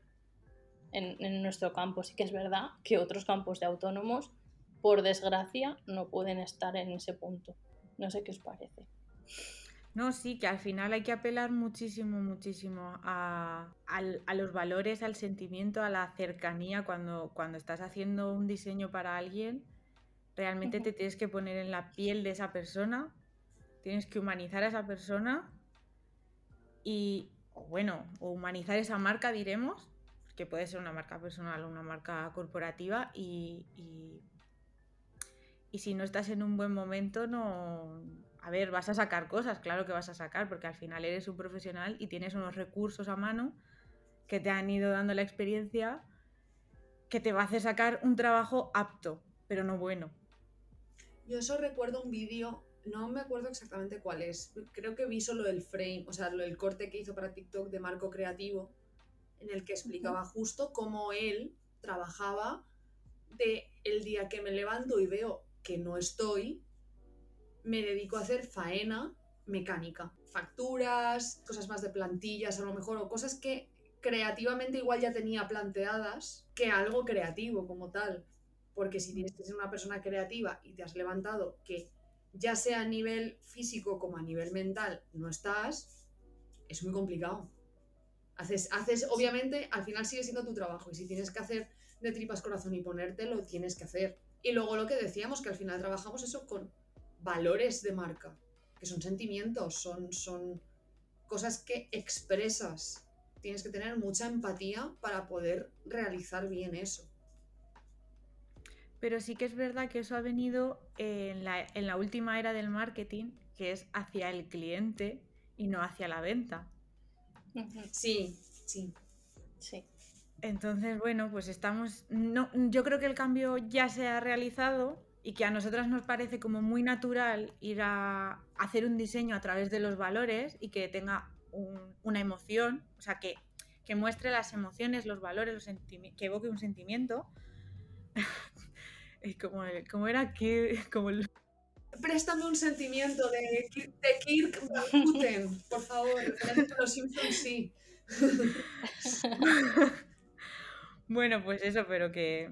Speaker 2: en, en nuestro campo. Sí que es verdad que otros campos de autónomos, por desgracia, no pueden estar en ese punto. No sé qué os parece.
Speaker 3: No, sí, que al final hay que apelar muchísimo, muchísimo a, los valores, al sentimiento, a la cercanía. Cuando, cuando estás haciendo un diseño para alguien, realmente te tienes que poner en la piel de esa persona, tienes que humanizar a esa persona y, bueno, o humanizar esa marca, diremos, que puede ser una marca personal o una marca corporativa y, y, y si no estás en un buen momento, no a ver, vas a sacar cosas, claro que vas a sacar, porque al final eres un profesional y tienes unos recursos a mano que te han ido dando la experiencia que te va a hacer sacar un trabajo apto, pero no bueno.
Speaker 1: Yo eso recuerdo un vídeo, no me acuerdo exactamente cuál es, creo que vi solo el frame, o sea, el corte que hizo para TikTok de Marco Creativo, en el que explicaba justo cómo él trabajaba de el día que me levanto y veo que no estoy, me dedico a hacer faena mecánica, facturas, cosas más de plantillas a lo mejor, o cosas que creativamente igual ya tenía planteadas que algo creativo como tal. Porque si tienes que ser una persona creativa y te has levantado que ya sea a nivel físico como a nivel mental no estás, es muy complicado. Haces, haces, obviamente, al final sigue siendo tu trabajo y si tienes que hacer de tripas corazón y ponértelo, tienes que hacer. Y luego lo que decíamos, que al final trabajamos eso con valores de marca, que son sentimientos, son, son cosas que expresas. Tienes que tener mucha empatía para poder realizar bien eso.
Speaker 3: Pero sí que es verdad que eso ha venido en la, en la última era del marketing, que es hacia el cliente y no hacia la venta.
Speaker 1: Sí, sí.
Speaker 2: Sí.
Speaker 3: Entonces, bueno, pues estamos. No, yo creo que el cambio ya se ha realizado, y que a nosotras nos parece como muy natural ir a hacer un diseño a través de los valores y que tenga una emoción, o sea, que, muestre las emociones, los valores, los que evoque un sentimiento. como, como era que... Como
Speaker 1: Préstame un sentimiento de, de Kirk Putin, por favor. Los Simpsons sí.
Speaker 3: bueno, pues eso, pero que,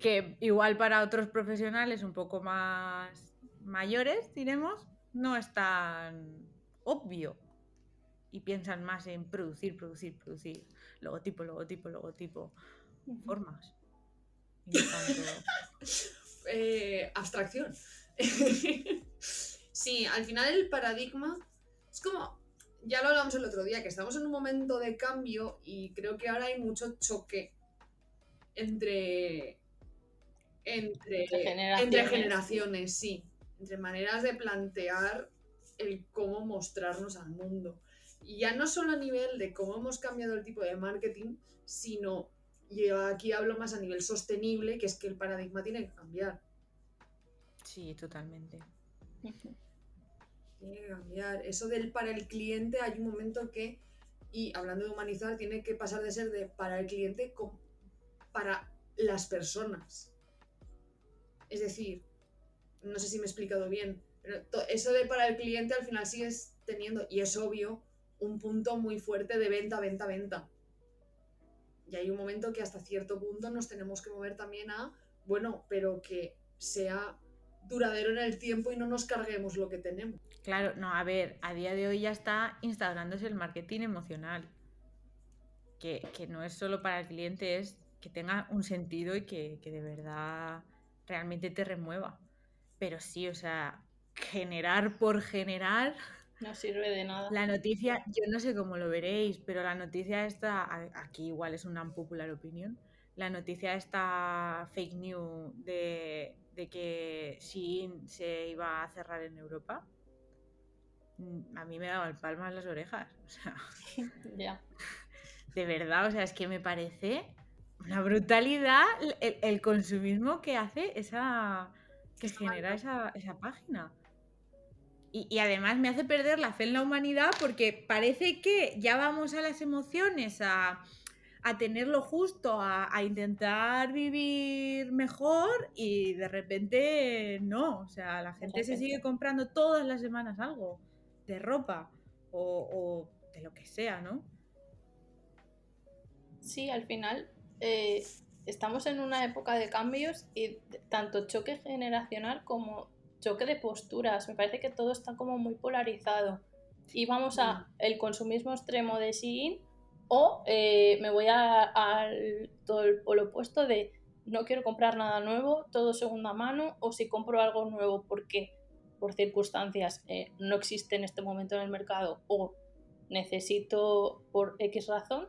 Speaker 3: que igual para otros profesionales un poco más mayores, diremos, no es tan obvio y piensan más en producir, producir, producir, logotipo, logotipo, logotipo, formas.
Speaker 1: Eh, abstracción. sí, al final el paradigma es como, ya lo hablamos el otro día, que estamos en un momento de cambio y creo que ahora hay mucho choque entre entre, generaciones. sí. Entre maneras de plantear el cómo mostrarnos al mundo. Y ya no solo a nivel de cómo hemos cambiado el tipo de marketing, sino, y aquí hablo más a nivel sostenible, que es que el paradigma tiene que cambiar.
Speaker 3: Sí, totalmente.
Speaker 1: Tiene que cambiar. Eso del para el cliente hay un momento que, y hablando de humanizar, tiene que pasar de ser de para el cliente para las personas. Es decir, no sé si me he explicado bien, pero eso de para el cliente al final sigues teniendo, y es obvio, un punto muy fuerte de venta, venta, venta. Y hay un momento que hasta cierto punto nos tenemos que mover también a, bueno, pero que sea duradero en el tiempo y no nos carguemos lo que tenemos.
Speaker 3: Claro, no, a ver, a día de hoy ya está instaurándose el marketing emocional, que, no es solo para el cliente, es que tenga un sentido y que, que de verdad realmente te remueva. Pero sí, o sea, generar por generar.
Speaker 2: No sirve de nada.
Speaker 3: La noticia, yo no sé cómo lo veréis, pero la noticia está, aquí igual es una popular opinión, la noticia está fake news de, de que Shein se iba a cerrar en Europa. mm, a mí me daban palmas las orejas. O sea, de verdad, o sea, es que me parece una brutalidad el, el consumismo que hace esa. que genera esa, esa página. Y, y además me hace perder la fe en la humanidad porque parece que ya vamos a las emociones, a, a tener lo justo, a, a intentar vivir mejor y de repente no. O sea, la gente se sigue comprando todas las semanas algo de ropa o, o de lo que sea, ¿no?
Speaker 2: Sí, al final eh, estamos en una época de cambios y tanto choque generacional como choque de posturas. Me parece que todo está como muy polarizado. Y vamos a el consumismo extremo de Shein o eh, me voy al polo opuesto de no quiero comprar nada nuevo, todo segunda mano, o si compro algo nuevo porque por circunstancias eh, no existe en este momento en el mercado o necesito por X razón,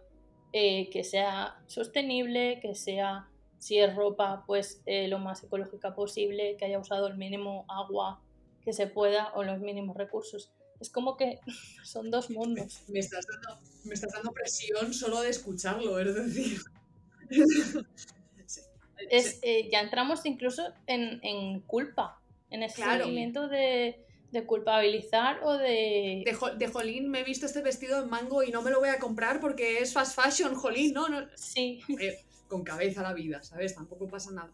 Speaker 2: eh, que sea sostenible, que sea, si es ropa, pues lo más ecológica posible, que haya usado el mínimo agua que se pueda o los mínimos recursos. Es como que son dos mundos.
Speaker 1: Me estás dando, me estás dando presión solo de escucharlo, es decir.
Speaker 2: Es, eh, ya entramos incluso en, en culpa, en ese
Speaker 1: Claro.
Speaker 2: sentimiento de, de culpabilizar o de...
Speaker 1: De, de jolín, me he visto este vestido en mango y no me lo voy a comprar porque es fast fashion, jolín, no, no.
Speaker 2: Sí,
Speaker 1: Eh, con cabeza la vida, ¿sabes? Tampoco pasa nada.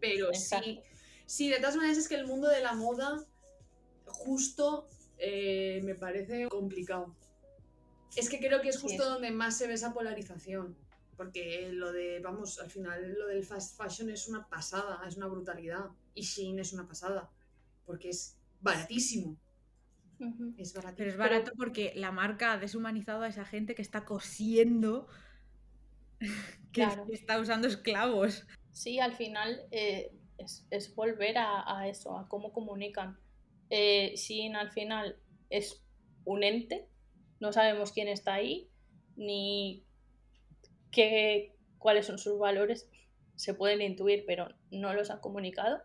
Speaker 1: Pero sí, sí, de todas maneras es que el mundo de la moda justo eh, me parece complicado. Es que creo que es
Speaker 2: Sí,
Speaker 1: justo
Speaker 2: es.
Speaker 1: donde más se ve esa polarización. Porque lo de, vamos, al final lo del fast fashion es una pasada, es una brutalidad. Y Shein es una pasada. Porque es baratísimo. Es baratísimo.
Speaker 3: Pero es barato porque la marca ha deshumanizado a esa gente que está cosiendo, que,
Speaker 2: Claro.
Speaker 3: está usando esclavos.
Speaker 2: Sí, al final eh, es, es volver a, a eso, a cómo comunican. Eh, al final es un ente, no sabemos quién está ahí, ni qué, cuáles son sus valores, se pueden intuir, pero no los han comunicado.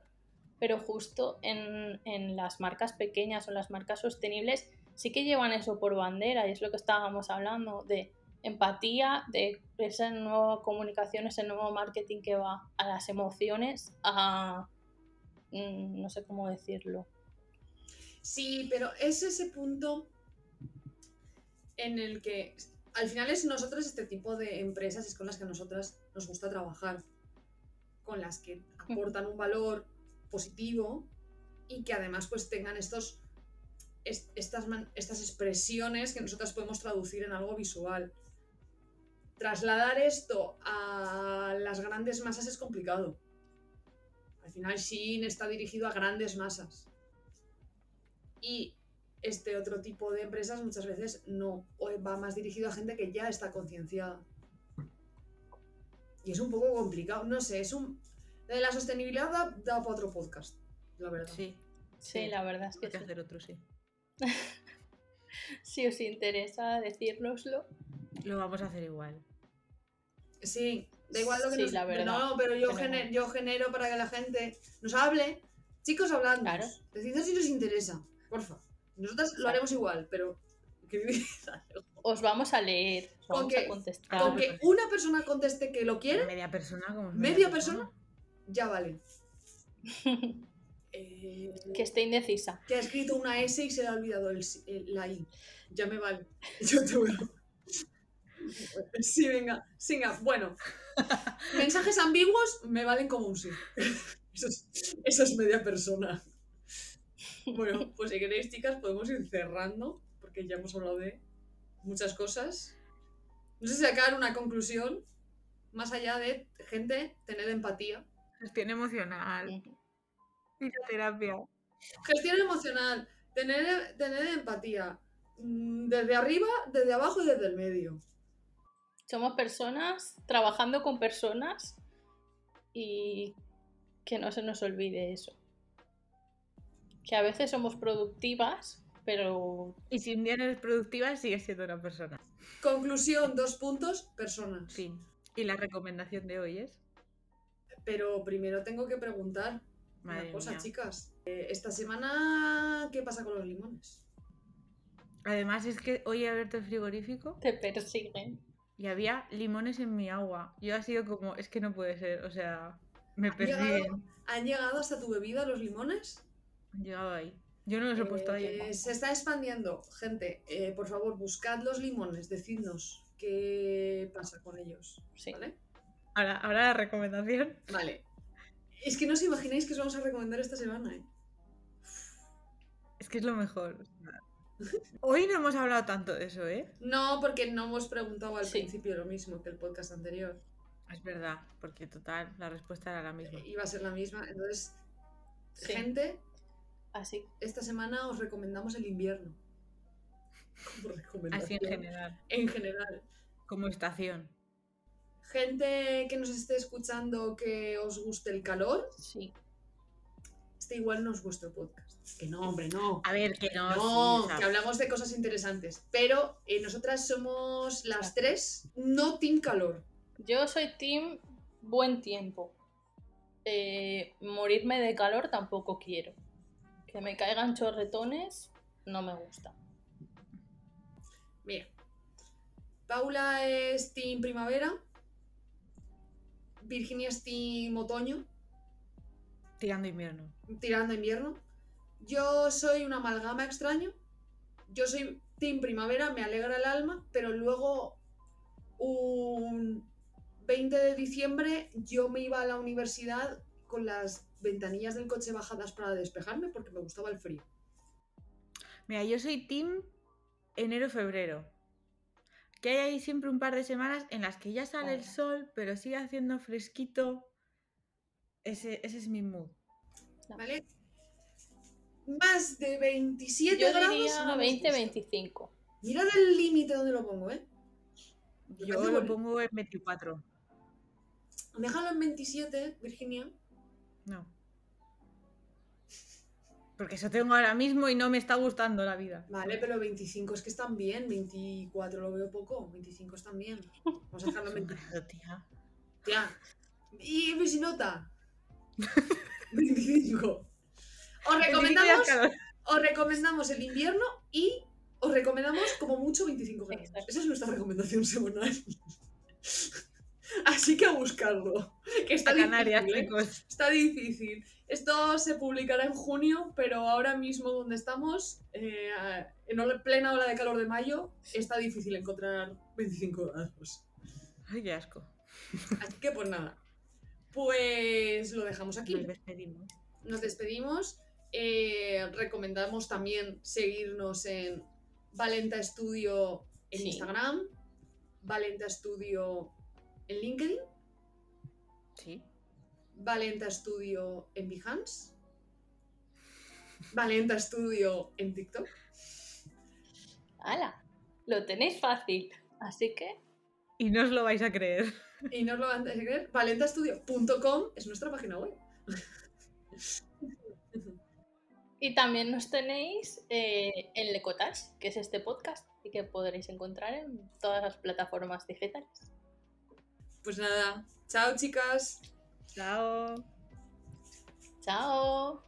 Speaker 2: Pero justo en, en las marcas pequeñas o las marcas sostenibles sí que llevan eso por bandera y es lo que estábamos hablando de empatía, de esa nueva comunicación, ese nuevo marketing que va a las emociones, a... mm, no sé cómo decirlo.
Speaker 1: Sí, pero es ese punto en el que al final es nosotros este tipo de empresas es con las que a nosotras nos gusta trabajar, con las que aportan un valor positivo y que además pues tengan estos est- estas, estas expresiones que nosotras podemos traducir en algo visual. Trasladar esto a las grandes masas es complicado. Al final Shein está dirigido a grandes masas. Y este otro tipo de empresas muchas veces no, o va más dirigido a gente que ya está concienciada. Y es un poco complicado, no sé, es un... de la sostenibilidad da, da para otro podcast, la verdad.
Speaker 3: Sí,
Speaker 2: Sí, la verdad es que
Speaker 3: hay que
Speaker 2: sí.
Speaker 3: hacer otro, sí.
Speaker 2: Si os interesa decírnoslo,
Speaker 3: Lo vamos a hacer igual.
Speaker 1: Sí, da igual lo que
Speaker 2: Sí,
Speaker 1: nos...
Speaker 2: la verdad,
Speaker 1: No, pero yo, gener- yo genero para que la gente nos hable. Chicos, hablando.
Speaker 2: Claro.
Speaker 1: Decidnos si nos interesa, porfa. Nosotras lo haremos igual, pero...
Speaker 2: os vamos a leer, os
Speaker 1: Con
Speaker 2: vamos
Speaker 1: que-
Speaker 2: a contestar.
Speaker 1: Con que una persona conteste que lo quiere,
Speaker 3: Media persona como es
Speaker 1: ¿Media persona? ya vale. Eh,
Speaker 2: que esté indecisa.
Speaker 1: que ha escrito una S y se le ha olvidado el, el- la I. Ya me vale. Yo te veo. Sí, venga, venga. Bueno, mensajes ambiguos me valen como un sí. Eso es, eso es media persona. Bueno, pues si queréis, chicas, podemos ir cerrando, porque ya hemos hablado de muchas cosas. No sé si sacar una conclusión, más allá de, gente, tener empatía.
Speaker 3: Gestión emocional. La terapia.
Speaker 1: Gestión emocional, tener, tener empatía. mm, Desde arriba, desde abajo y desde el medio.
Speaker 2: Somos personas trabajando con personas y que no se nos olvide eso. Que a veces somos productivas, pero
Speaker 3: Y si un día no eres productiva, sigues siendo una persona.
Speaker 1: Conclusión, dos puntos, personas.
Speaker 3: Fin. Y la recomendación de hoy es.
Speaker 1: Pero primero tengo que preguntar
Speaker 3: Madre
Speaker 1: una cosa,
Speaker 3: mía.
Speaker 1: chicas. Eh, Esta semana, ¿qué pasa con los limones?
Speaker 3: Además es que hoy he abierto el frigorífico
Speaker 2: Te persiguen.
Speaker 3: y había limones en mi agua. Yo ha sido como, es que no puede ser, o sea, me
Speaker 1: ¿Han llegado,
Speaker 3: persiguen.
Speaker 1: han llegado hasta tu bebida los limones?
Speaker 3: Llegado ahí. Yo no los he puesto ahí.
Speaker 1: Eh, se está expandiendo. Gente, eh, por favor, buscad los limones, decidnos qué pasa con ellos.
Speaker 2: Sí.
Speaker 1: ¿Vale?
Speaker 3: Ahora, ahora la recomendación.
Speaker 1: Vale. Es que no os imagináis que os vamos a recomendar esta semana, ¿eh?
Speaker 3: Es que es lo mejor. Hoy no hemos hablado tanto de eso, ¿eh?
Speaker 1: No, porque no hemos preguntado al
Speaker 2: Sí.
Speaker 1: principio lo mismo que el podcast anterior.
Speaker 3: Es verdad, porque total, la respuesta era la misma.
Speaker 1: Iba a ser la misma. Entonces,
Speaker 2: Sí.
Speaker 1: gente,
Speaker 2: Así.
Speaker 1: esta semana os recomendamos el invierno. Como recomendación.
Speaker 3: Así en general,
Speaker 1: En general.
Speaker 3: como estación.
Speaker 1: Gente que nos esté escuchando que os guste el calor,
Speaker 2: Sí.
Speaker 1: este igual no es vuestro podcast. Que no, hombre, no.
Speaker 3: A ver, que no.
Speaker 1: No,
Speaker 3: sí,
Speaker 1: que hablamos de cosas interesantes. Pero eh, nosotras somos las tres, no team calor.
Speaker 2: Yo soy team buen tiempo. Eh, morirme de calor tampoco quiero. Que me caigan chorretones no me gusta.
Speaker 1: Mira. Paula es team primavera. Virginia es team otoño,
Speaker 3: tirando invierno.
Speaker 1: tirando invierno. Yo soy una amalgama extraño. Yo soy team primavera, me alegra el alma, pero luego un 20 de diciembre yo me iba a la universidad con las ventanillas del coche bajadas para despejarme porque me gustaba el frío.
Speaker 3: Mira, yo soy team enero-febrero. Que hay ahí siempre un par de semanas en las que ya sale el sol, pero sigue haciendo fresquito. Ese, ese es mi mood.
Speaker 1: ¿Vale? Más de 27
Speaker 2: Yo
Speaker 1: grados.
Speaker 2: diría
Speaker 1: no nos gusta.
Speaker 2: 20-25.
Speaker 1: Mirad el límite donde lo pongo, ¿eh?
Speaker 3: Yo
Speaker 1: parece
Speaker 3: lo pongo en 24.
Speaker 1: Déjalo en 27, Virginia.
Speaker 3: No. Porque eso tengo ahora mismo y no me está gustando la vida.
Speaker 1: Vale, pero 25 es que están bien. 24 lo veo poco. 25 están bien. Vamos a dejarlo en 25.
Speaker 3: Claro, tía.
Speaker 1: Tía. Y Visinota. 25. Os
Speaker 3: 25 ya es
Speaker 1: recomendamos, os recomendamos el invierno y os recomendamos como mucho 25 grados.
Speaker 2: Exacto.
Speaker 1: Esa es nuestra recomendación semanal. Así que a buscarlo. Que está
Speaker 3: A Canarias,
Speaker 1: difícil, ¿eh?
Speaker 3: chicos.
Speaker 1: Está difícil. Esto se publicará en junio, pero ahora mismo donde estamos, eh, en plena ola de calor de mayo, está difícil encontrar 25 grados.
Speaker 3: Ay, qué asco.
Speaker 1: Así que pues nada. Pues lo dejamos aquí.
Speaker 3: Nos despedimos.
Speaker 1: Nos despedimos. Eh, recomendamos también seguirnos en Valenta Studio en
Speaker 2: Sí.
Speaker 1: Instagram, Valenta Studio en LinkedIn,
Speaker 3: Sí.
Speaker 1: Valenta Studio en Behance, Valenta Studio en TikTok.
Speaker 2: ¡Hala! Lo tenéis fácil. Así que
Speaker 3: Y no os lo vais a creer.
Speaker 1: Y no os lo van a creer, valentastudio.com es nuestra página web.
Speaker 2: Y también nos tenéis eh, en Lecotage, que es este podcast, y que podréis encontrar en todas las plataformas digitales.
Speaker 1: Pues nada, chao chicas.
Speaker 3: Chao.
Speaker 2: ¡Chao!